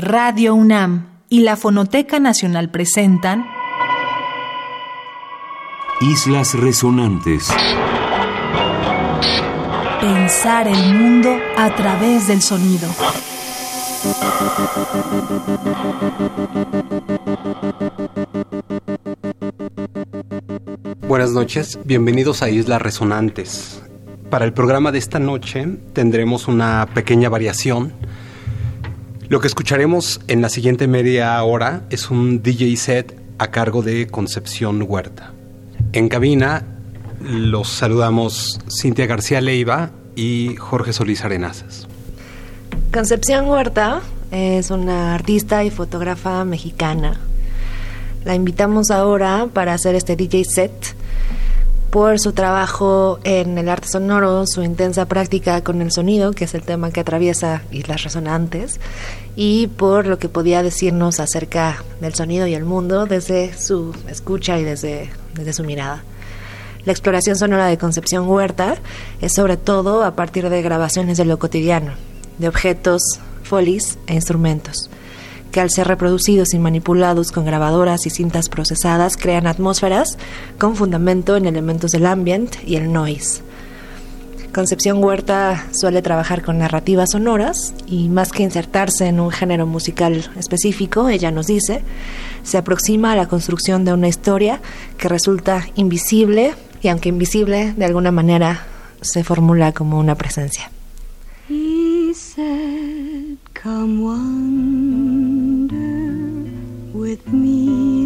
Radio UNAM y la Fonoteca Nacional presentan Islas Resonantes. Pensar el mundo a través del sonido. Buenas noches, bienvenidos a Islas Resonantes. Para el programa de esta noche tendremos una pequeña variación. Lo que escucharemos en la siguiente media hora es un DJ set a cargo de Concepción Huerta. En cabina los saludamos Cintia García Leiva y Jorge Solís Arenazas. Concepción Huerta es una artista y fotógrafa mexicana. La invitamos ahora para hacer este DJ set por su trabajo en el arte sonoro, su intensa práctica con el sonido, que es el tema que atraviesa Islas Resonantes, y por lo que podía decirnos acerca del sonido y el mundo desde su escucha y desde, desde su mirada. La exploración sonora de Concepción Huerta es sobre todo a partir de grabaciones de lo cotidiano, de objetos, folies e instrumentos que al ser reproducidos y manipulados con grabadoras y cintas procesadas crean atmósferas con fundamento en elementos del ambient y el noise. Concepción Huerta suele trabajar con narrativas sonoras y más que insertarse en un género musical específico, ella nos dice, se aproxima a la construcción de una historia que resulta invisible y aunque invisible, de alguna manera se formula como una presencia. Come wander with me,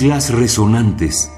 Islas Resonantes.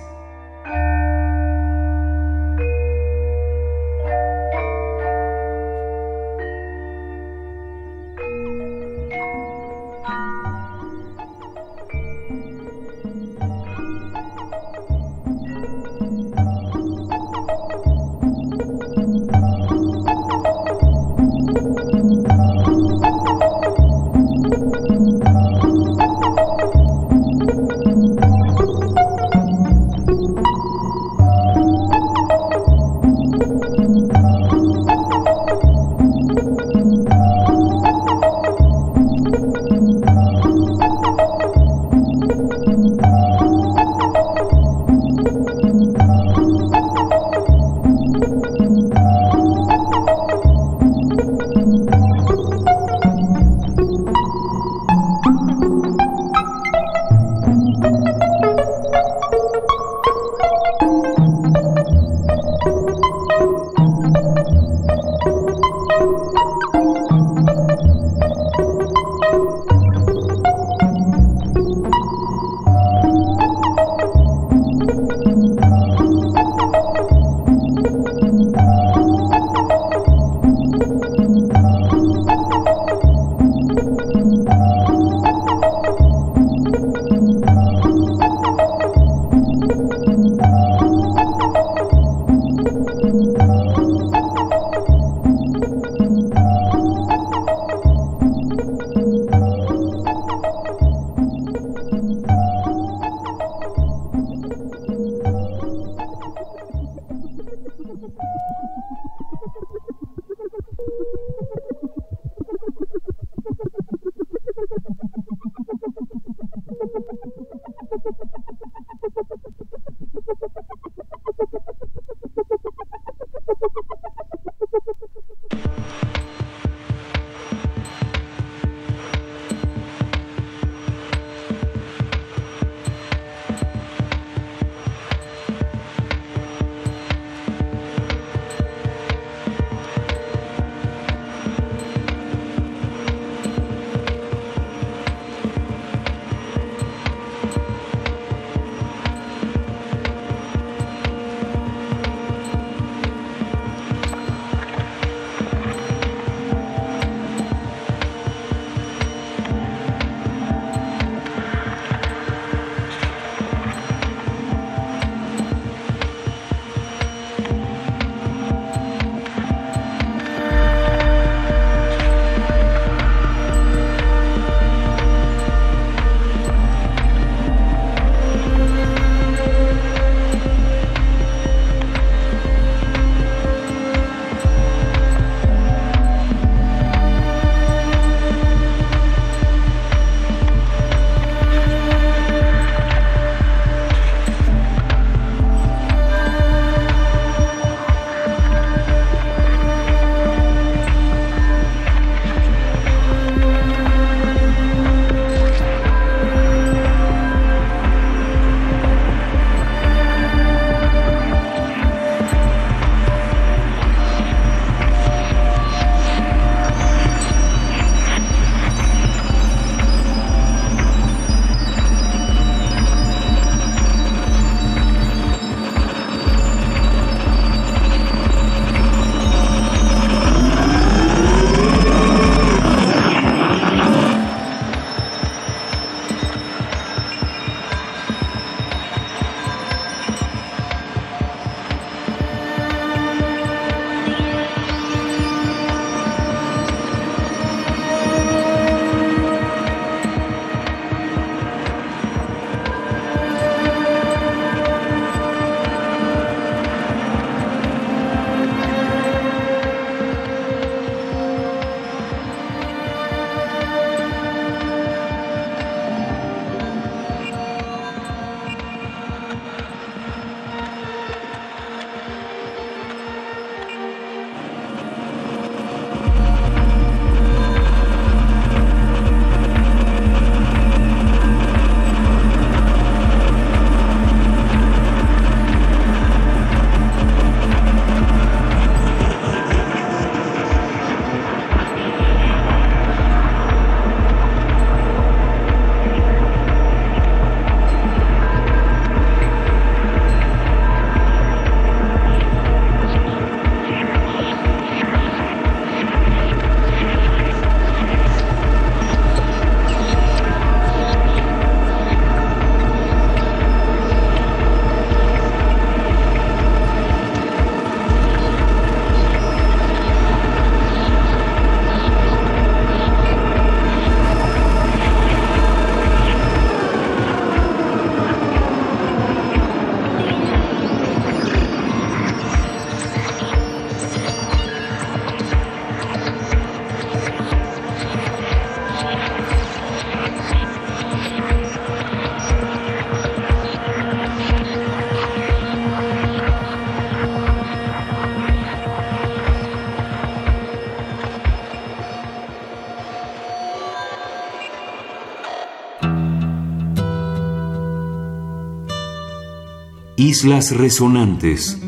Islas Resonantes.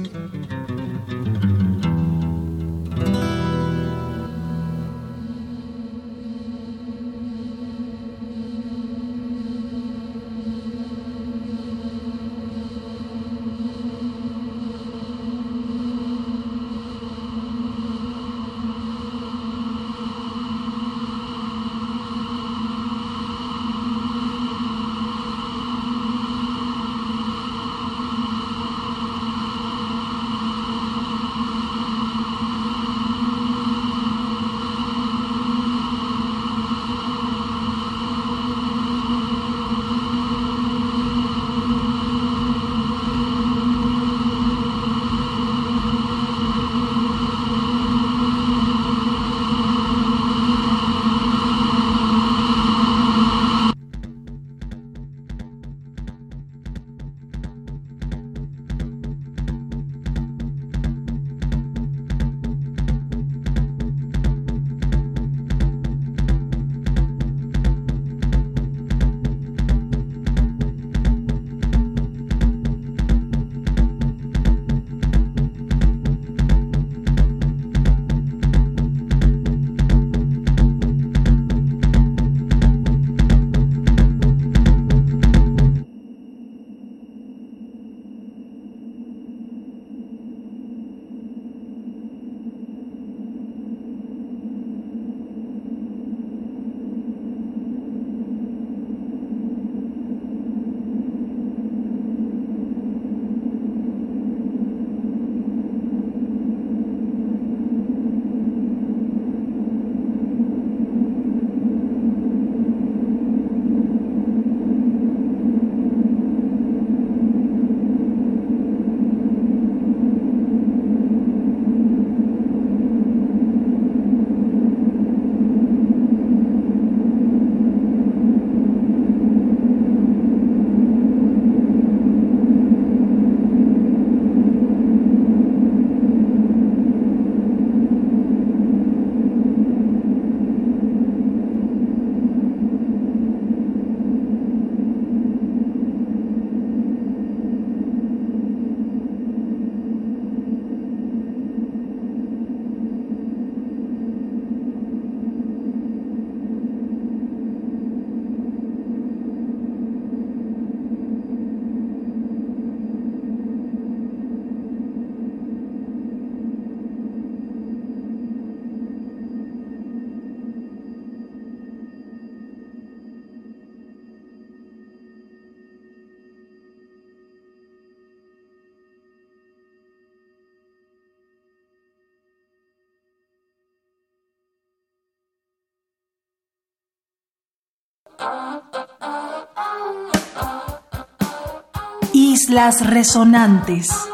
Islas Resonantes.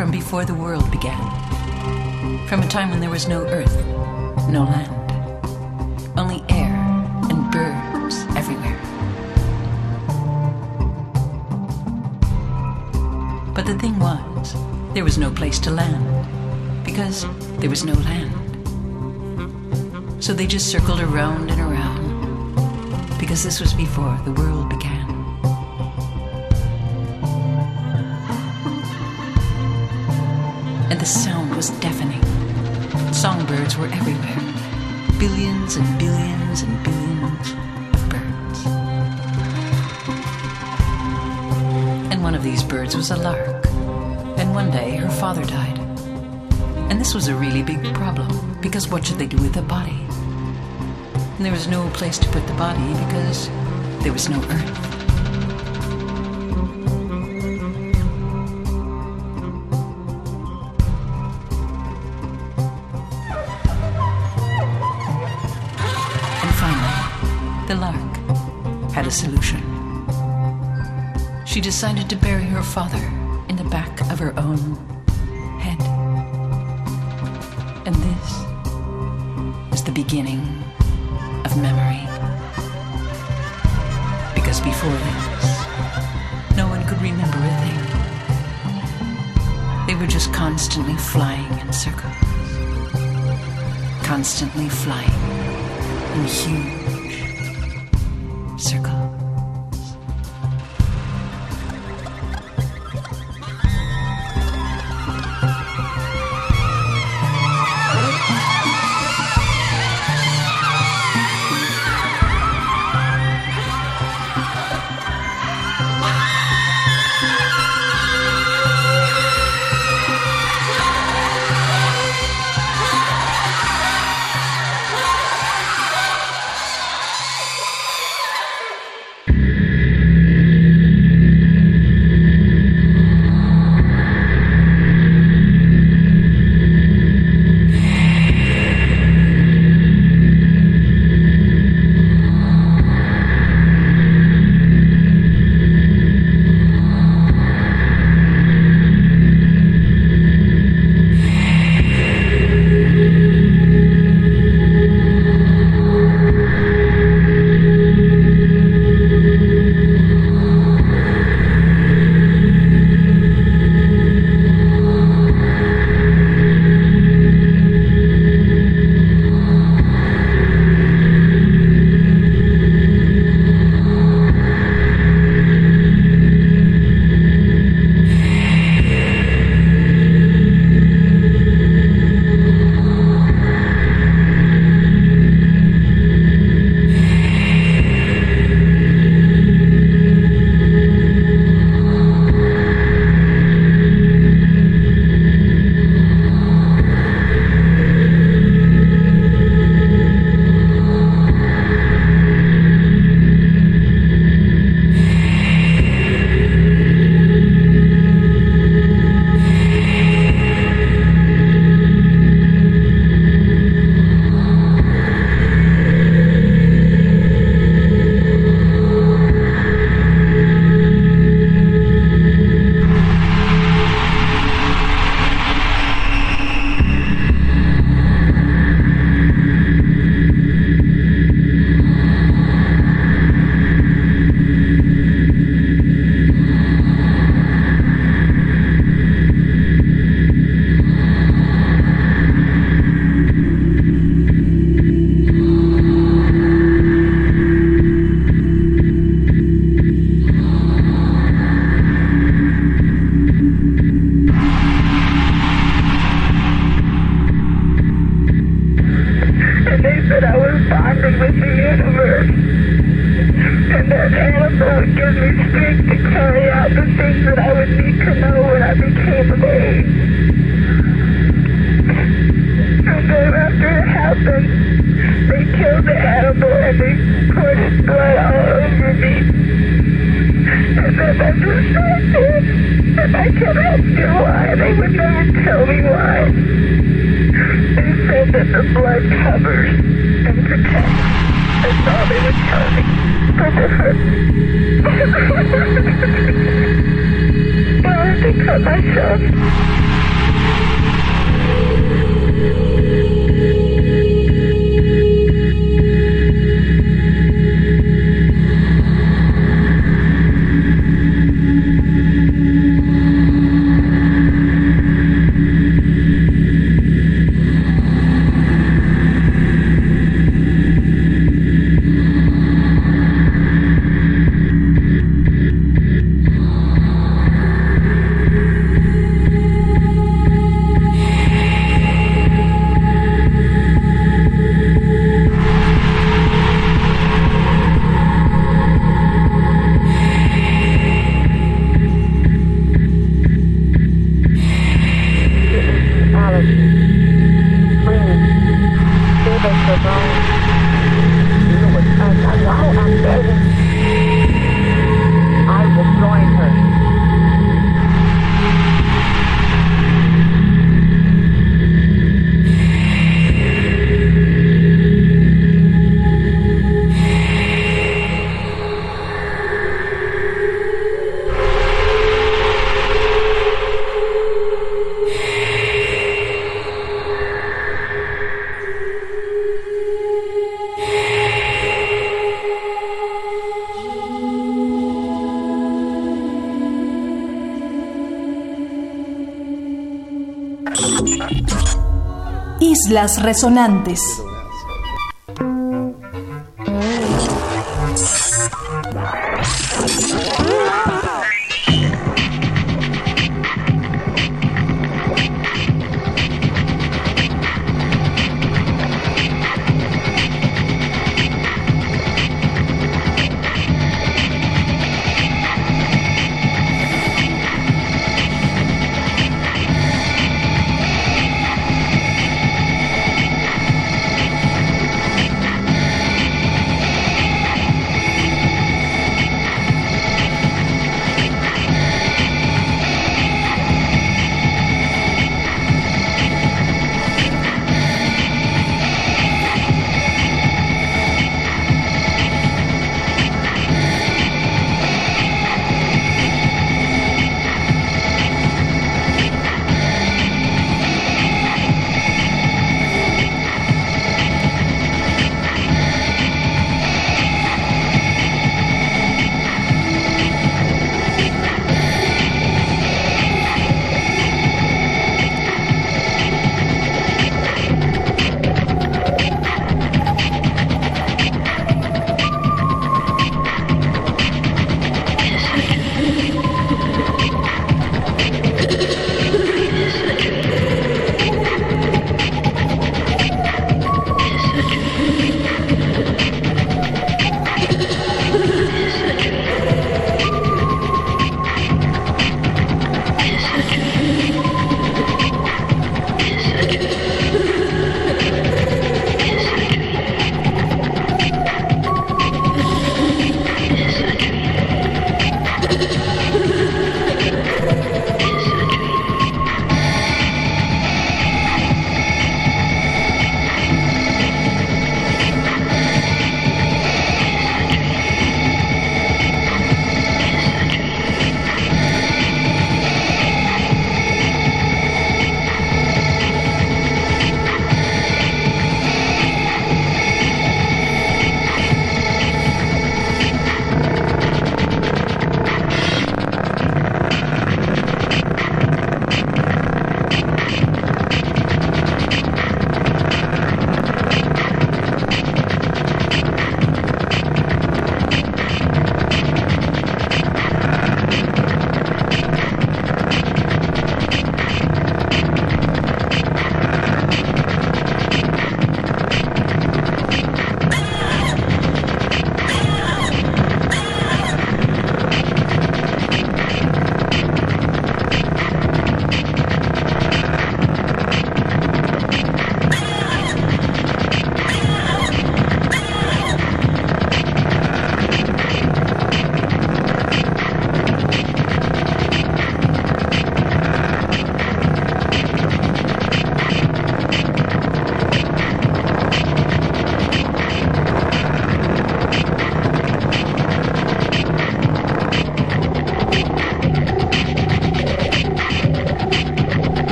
From before the world began. From a time when there was no earth, no land, only air and birds everywhere. But the thing was, there was no place to land because there was no land. So they just circled around and around because this was before the world began. The sound was deafening. Songbirds were everywhere. Billions and billions and billions of birds. And one of these birds was a lark. And one day her father died. And this was a really big problem because what should they do with the body? And there was no place to put the body because there was no earth. The lark, had a solution. She decided to bury her father in the back of her own head. And this was the beginning of memory. Because before this, no one could remember a thing. They were just constantly flying in circles, constantly flying in huge that I would need to know when I became of age. And then after it happened, they killed the animal and they poured his blood all over me. And then I just sat and I kept asking why. They would never tell me why. They said that the blood covers and protects. That's all they would tell me. I have to cut myself. Islas Resonantes.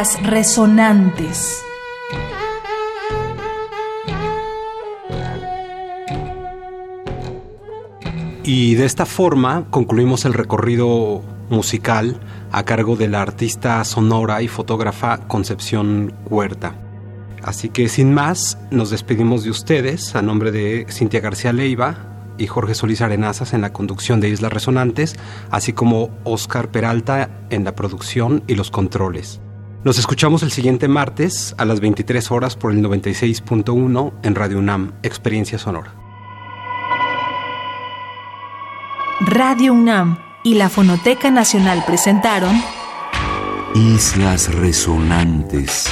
Resonantes. Y de esta forma concluimos el recorrido musical a cargo de la artista sonora y fotógrafa Concepción Huerta. Así que sin más, nos despedimos de ustedes a nombre de Cintia García Leiva y Jorge Solís Arenazas en la conducción de Islas Resonantes, así como Oscar Peralta en la producción y los controles. Nos escuchamos el siguiente martes a las 23 horas por el 96.1 en Radio UNAM, Experiencia Sonora. Radio UNAM y la Fonoteca Nacional presentaron Islas Resonantes.